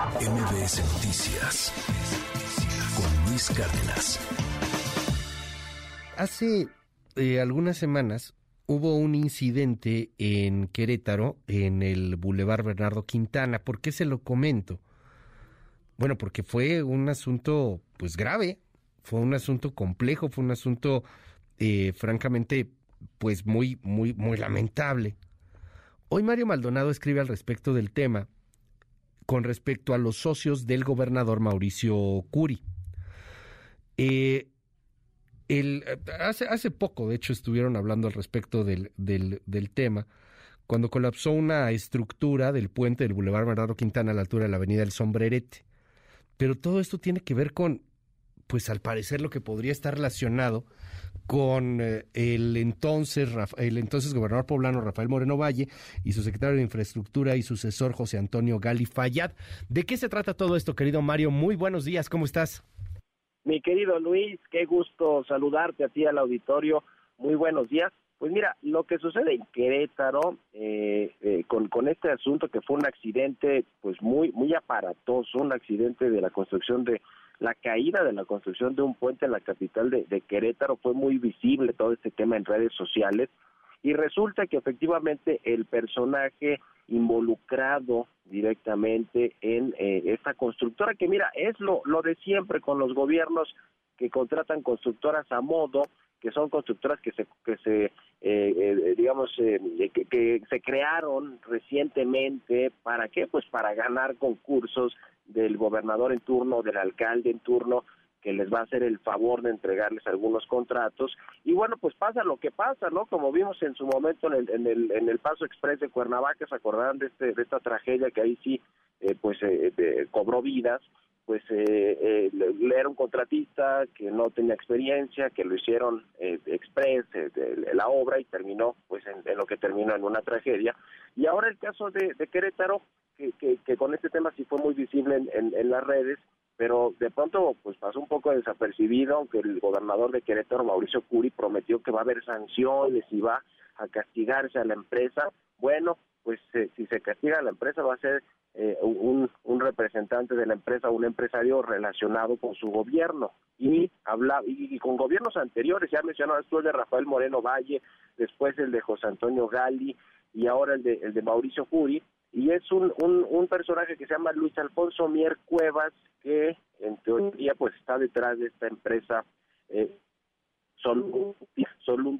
MBS Noticias con Luis Cárdenas. Hace eh, algunas semanas hubo un incidente en Querétaro, en el Boulevard Bernardo Quintana. ¿Por qué se lo comento? Bueno, porque fue un asunto, pues grave, fue un asunto complejo, fue un asunto, eh, francamente, pues muy, muy, muy lamentable. Hoy Mario Maldonado escribe al respecto del tema con respecto a los socios del gobernador Mauricio Curi. Eh, hace, hace poco, de hecho, estuvieron hablando al respecto del, del, del, tema, cuando colapsó una estructura del puente del Boulevard Bernardo Quintana a la altura de la Avenida El Sombrerete. Pero todo esto tiene que ver con, pues al parecer, lo que podría estar relacionado con eh, el entonces el entonces gobernador poblano Rafael Moreno Valle y su secretario de Infraestructura y sucesor José Antonio Gali Fayad. ¿De qué se trata todo esto, querido Mario? Muy buenos días, ¿cómo estás? Mi querido Luis, qué gusto saludarte a ti al auditorio. Muy buenos días. Pues mira, lo que sucede en Querétaro eh, eh, con, con este asunto que fue un accidente pues muy muy aparatoso, un accidente de la construcción de la caída de la construcción de un puente en la capital de, Querétaro fue muy visible todo este tema en redes sociales y resulta que efectivamente el personaje involucrado directamente en eh, esta constructora que mira es lo, lo de siempre con los gobiernos que contratan constructoras a modo que son constructoras que se que se eh, eh, digamos que, que, se crearon recientemente para qué pues para ganar concursos del gobernador en turno, del alcalde en turno, que les va a hacer el favor de entregarles algunos contratos. Y bueno, pues pasa lo que pasa, ¿no? Como vimos en su momento en el, en el, en el Paso Express de Cuernavaca, se acordarán de, este, de esta tragedia que ahí sí, eh, pues, eh, cobró vidas, pues eh, eh, era un contratista que no tenía experiencia, que lo hicieron eh, express la obra y terminó pues en, lo que terminó en una tragedia. Y ahora el caso de, de Querétaro, que, con este tema sí fue muy visible en, las redes, pero de pronto pues pasó un poco desapercibido, aunque el gobernador de Querétaro, Mauricio Curi, prometió que va a haber sanciones y va a castigarse a la empresa. Bueno, pues eh, si se castiga a la empresa va a ser eh, un, un, representante de la empresa, un empresario relacionado con su gobierno y habla y, con gobiernos anteriores, ya mencionaba esto el de Rafael Moreno Valle, después el de José Antonio Gali y ahora el de, el de Mauricio Curi, y es un, un, personaje que se llama Luis Alfonso Mier Cuevas, que en teoría pues está detrás de esta empresa eh,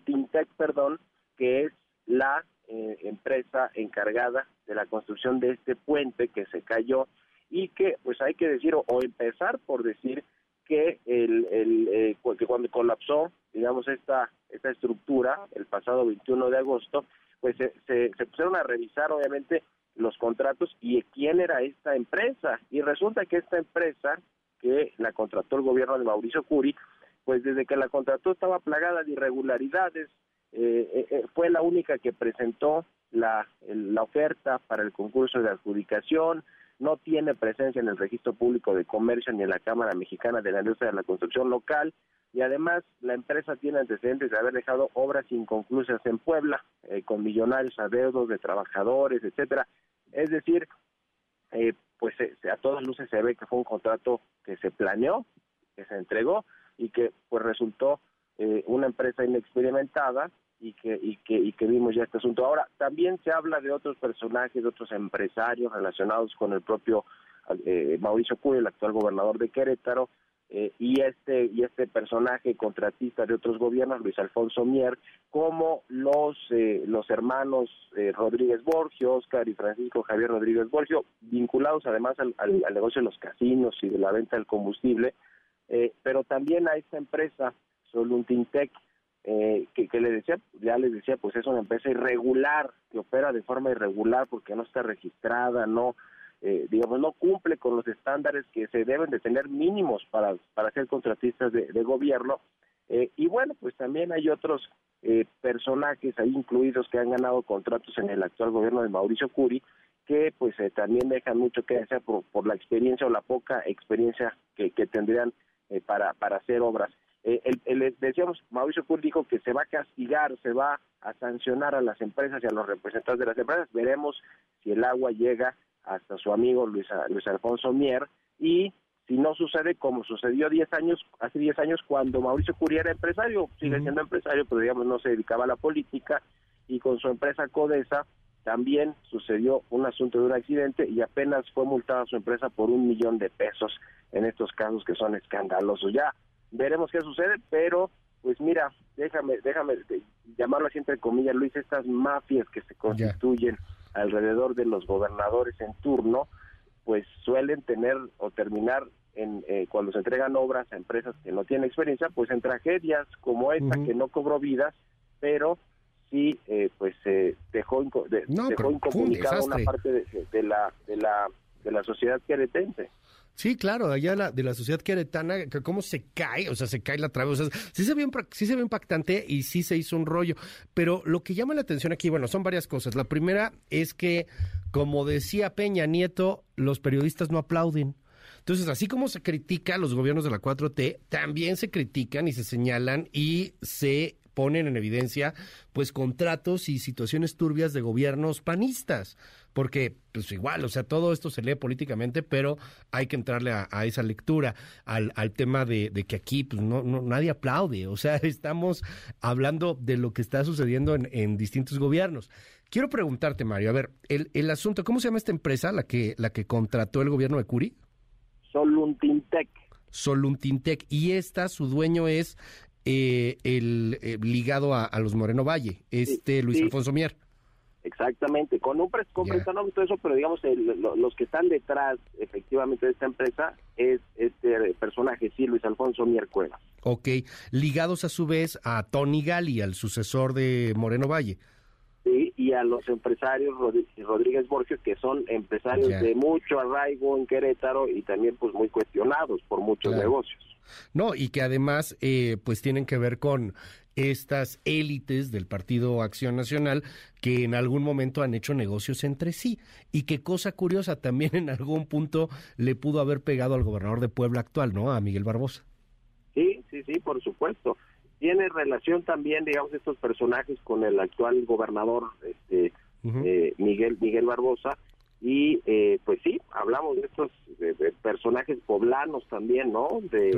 Tintec, perdón, que es la eh, empresa encargada de la construcción de este puente que se cayó y que pues hay que decir o, empezar por decir que el, el eh, que cuando colapsó digamos esta esta estructura el pasado 21 de agosto pues se, se pusieron a revisar obviamente los contratos y quién era esta empresa. Y resulta que esta empresa, que la contrató el gobierno de Mauricio Curi, pues desde que la contrató estaba plagada de irregularidades, eh, eh, eh, fue la única que presentó la, la oferta para el concurso de adjudicación, no tiene presencia en el registro público de comercio ni en la Cámara Mexicana de la Industria de la Construcción Local y además la empresa tiene antecedentes de haber dejado obras inconclusas en Puebla con millonarios adeudos de trabajadores, etcétera. Es decir, eh, pues a todas luces se ve que fue un contrato que se planeó, que se entregó y que pues resultó eh, una empresa inexperimentada y que y que y que vimos ya este asunto. Ahora también se habla de otros personajes, de otros empresarios relacionados con el propio eh, Mauricio Cuy, el actual gobernador de Querétaro, eh, y este y este personaje contratista de otros gobiernos, Luis Alfonso Mier, como los eh, los hermanos eh, Rodríguez Borgio, Oscar y Francisco Javier Rodríguez Borgio, vinculados además al, negocio de los casinos y de la venta del combustible, pero también a esta empresa Soluntintec que, que le decía, ya les decía, pues es una empresa irregular, que opera de forma irregular porque no está registrada, no eh, digamos, no cumple con los estándares que se deben de tener mínimos para, para ser contratistas de, gobierno. Eh, y bueno, pues también hay otros eh, personajes ahí incluidos que han ganado contratos en el actual gobierno de Mauricio Curi, que pues también dejan mucho que desear por, por la experiencia o la poca experiencia que, que tendrían para, para hacer obras. el, decíamos, Mauricio Curi dijo que se va a castigar, se va a sancionar a las empresas y a los representantes de las empresas. Veremos si el agua llega hasta su amigo Luis, Luis Alfonso Mier, y si no sucede como sucedió 10 años, hace 10 años cuando Mauricio Curia era empresario, sigue siendo empresario, pero digamos no se dedicaba a la política, y con su empresa Codesa también sucedió un asunto de un accidente y apenas fue multada su empresa por un millón de pesos en estos casos que son escandalosos. Ya veremos qué sucede, pero pues mira, déjame, déjame llamarlo así entre comillas, Luis, estas mafias que se constituyen alrededor de los gobernadores en turno, pues suelen tener o terminar en, eh, cuando se entregan obras a empresas que no tienen experiencia, pues en tragedias como esta que no cobró vidas, pero sí eh, pues eh, dejó, dejó incomunicada una parte de, la de la de la sociedad queretense. Sí, claro, allá la, de la sociedad queretana, que cómo se cae, o sea, se cae la trave, o sea, sí se, ve, sí se ve impactante y sí se hizo un rollo, pero lo que llama la atención aquí, bueno, son varias cosas. La primera es que, como decía Peña Nieto, los periodistas no aplauden. Entonces, así como se critica a los gobiernos de la 4T, también se critican y se señalan y se ponen en evidencia pues contratos y situaciones turbias de gobiernos panistas, porque pues igual, o sea, todo esto se lee políticamente, pero hay que entrarle a, esa lectura, al, al tema de, que aquí pues no, no, nadie aplaude, o sea, estamos hablando de lo que está sucediendo en, en distintos gobiernos. Quiero preguntarte, Mario, a ver, el, el asunto, ¿cómo se llama esta empresa, la que, la que contrató el gobierno de Curi? Soluntintec. Soluntintec. Y esta, su dueño es eh, el eh, ligado a, los Moreno Valle, este Luis Alfonso Mier. Exactamente, con un con yeah. todo eso, pero digamos, los que están detrás efectivamente de esta empresa es este personaje, sí, Luis Alfonso Mier Cuevas. Ok, ligados a su vez a Tony Gali, al sucesor de Moreno Valle. Sí, y a los empresarios Rodríguez Borges, que son empresarios de mucho arraigo en Querétaro y también pues muy cuestionados por muchos negocios. No, y que además eh, pues tienen que ver con estas élites del Partido Acción Nacional que en algún momento han hecho negocios entre sí y que cosa curiosa también en algún punto le pudo haber pegado al gobernador de Puebla actual, ¿no? A Miguel Barbosa. Sí, sí, sí, por supuesto. Tiene relación también, digamos, estos personajes con el actual gobernador este, eh, Miguel Miguel Barbosa. Y eh, pues sí, hablamos de estos personajes poblanos también, ¿no? De,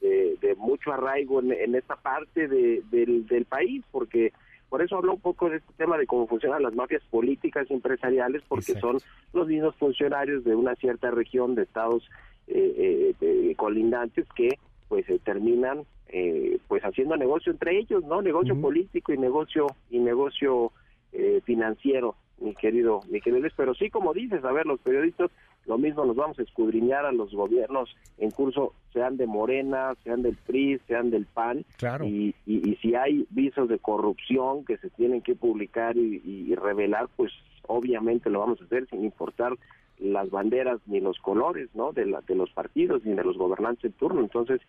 de, mucho arraigo en, esta parte del, del país, porque por eso hablo un poco de este tema de cómo funcionan las mafias políticas y empresariales, porque son los mismos funcionarios de una cierta región de estados eh, eh colindantes que pues terminan eh, pues haciendo negocio entre ellos, ¿no? Negocio político y negocio y negocio eh, financiero mi querido, mi querido Luis, pero sí, como dices, a ver, los periodistas, lo mismo nos vamos a escudriñar a los gobiernos en curso, sean de Morena, sean del PRI, sean del PAN, claro. y, y, si hay visos de corrupción que se tienen que publicar y, revelar, pues obviamente lo vamos a hacer sin importar las banderas ni los colores, ¿no? De, la, de los partidos ni de los gobernantes en turno. Entonces,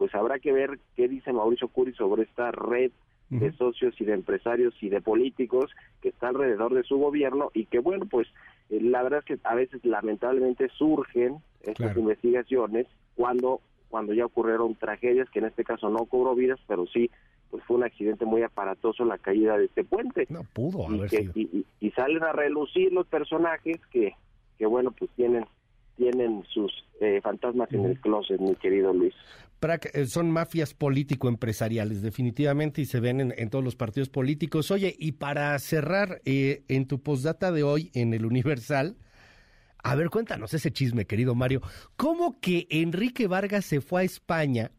pues habrá que ver qué dice Mauricio Curi sobre esta red de socios y de empresarios y de políticos que está alrededor de su gobierno y que bueno pues eh, la verdad es que a veces lamentablemente surgen estas investigaciones cuando cuando ya ocurrieron tragedias que en este caso no cobró vidas pero sí pues fue un accidente muy aparatoso la caída de este puente. No pudo y, y, salen a relucir los personajes que que bueno pues tienen tienen sus eh, fantasmas en el closet mi querido Luis eh, son mafias político-empresariales, definitivamente, y se ven en, todos los partidos políticos. Oye, y para cerrar, eh, en tu postdata de hoy en el Universal, a ver, cuéntanos ese chisme, querido Mario. ¿Cómo que Enrique Vargas se fue a España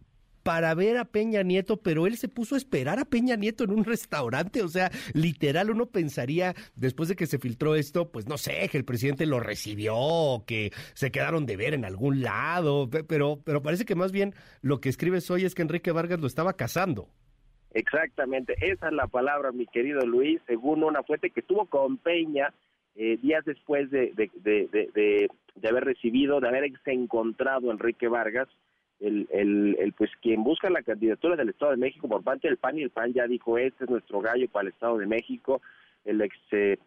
para ver a Peña Nieto, pero él se puso a esperar a Peña Nieto en un restaurante. O sea, literal, uno pensaría, después de que se filtró esto, pues no sé, que el presidente lo recibió, que se quedaron de ver en algún lado, pero, pero parece que más bien lo que escribes hoy es que Enrique Vargas lo estaba casando. Exactamente, esa es la palabra, mi querido Luis, según una fuente que estuvo con Peña eh, días después de, de, de, de, haber recibido, de haberse encontrado Enrique Vargas, el, el, el, pues quien busca la candidatura del Estado de México por parte del PAN y el PAN ya dijo este es nuestro gallo para el Estado de México el ex eh,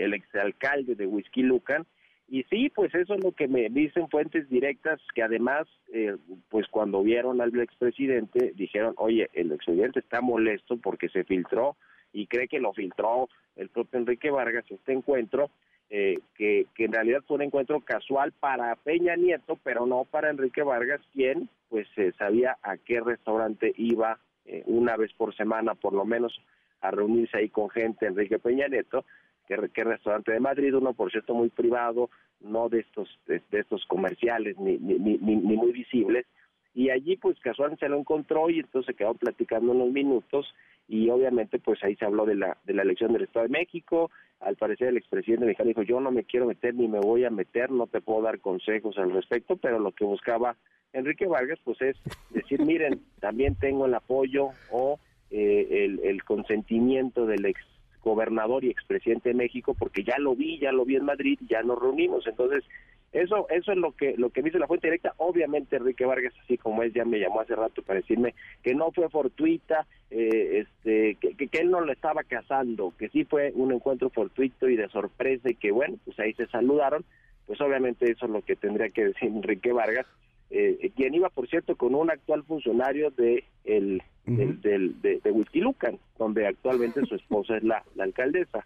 el exalcalde de Whisky Lucan y sí pues eso es lo que me dicen fuentes directas que además eh, pues cuando vieron al expresidente dijeron oye el expresidente está molesto porque se filtró y cree que lo filtró el propio Enrique Vargas este encuentro eh, que, que en realidad fue un encuentro casual para Peña Nieto, pero no para Enrique Vargas, quien pues eh, sabía a qué restaurante iba eh, una vez por semana, por lo menos, a reunirse ahí con gente, Enrique Peña Nieto, que, restaurante de Madrid, uno por cierto muy privado, no de estos de, estos comerciales ni, ni, ni, ni muy visibles, y allí pues casualmente se lo encontró y entonces se quedó platicando unos minutos y obviamente pues ahí se habló de la de la elección del Estado de México. Al parecer el expresidente mexicano dijo yo no me quiero meter ni me voy a meter no te puedo dar consejos al respecto pero lo que buscaba Enrique Vargas pues es decir miren también tengo el apoyo o eh, el, el consentimiento del ex gobernador y expresidente de México porque ya lo vi ya lo vi en Madrid ya nos reunimos entonces eso, eso es lo que, lo que dice la fuente directa. Obviamente Enrique Vargas, así como es, ya me llamó hace rato para decirme que no fue fortuita, eh, este, que, que, él no lo estaba casando, que sí fue un encuentro fortuito y de sorpresa y que bueno, pues ahí se saludaron. Pues obviamente eso es lo que tendría que decir Enrique Vargas, eh, quien iba, por cierto, con un actual funcionario de el, del, del, de, de donde actualmente su esposa es la, la alcaldesa.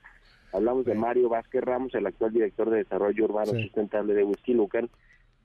Hablamos de Mario Vázquez Ramos, el actual director de Desarrollo Urbano Sustentable de Whisky Lucan,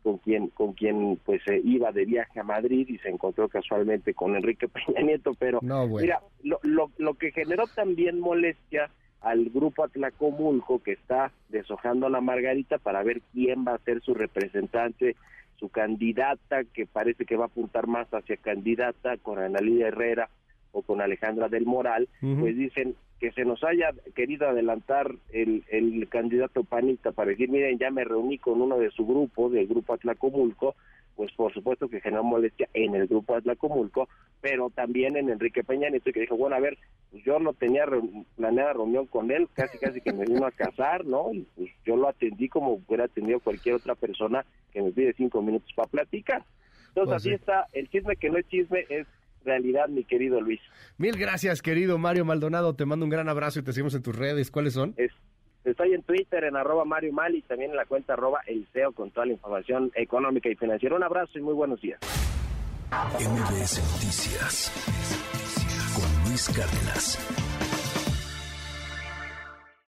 con quien, con quien pues eh, iba de viaje a Madrid y se encontró casualmente con Enrique Peña Nieto, pero mira, lo, lo, lo que generó también molestia al grupo Atlacomulco que está deshojando a la Margarita para ver quién va a ser su representante, su candidata, que parece que va a apuntar más hacia candidata con Analía Herrera o con Alejandra del Moral, pues dicen que se nos haya querido adelantar el, el candidato panista para decir, miren, ya me reuní con uno de su grupo, del grupo Atlacomulco, pues por supuesto que generó molestia en el grupo Atlacomulco, pero también en Enrique Peña Nieto, que dijo, bueno, a ver, pues yo no tenía planeada reunión con él, casi casi que me vino a casar, ¿no? Y pues yo lo atendí como hubiera atendido cualquier otra persona que me pide cinco minutos para platicar. Entonces pues así está, el chisme que no es chisme es realidad, mi querido Luis. Mil gracias, querido Mario Maldonado. Te mando un gran abrazo y te seguimos en tus redes. ¿Cuáles son? Estoy en Twitter, en arroba Mario Mal y también en la cuenta arroba El con toda la información económica y financiera. Un abrazo y muy buenos días. MBS Noticias con Luis Cárdenas.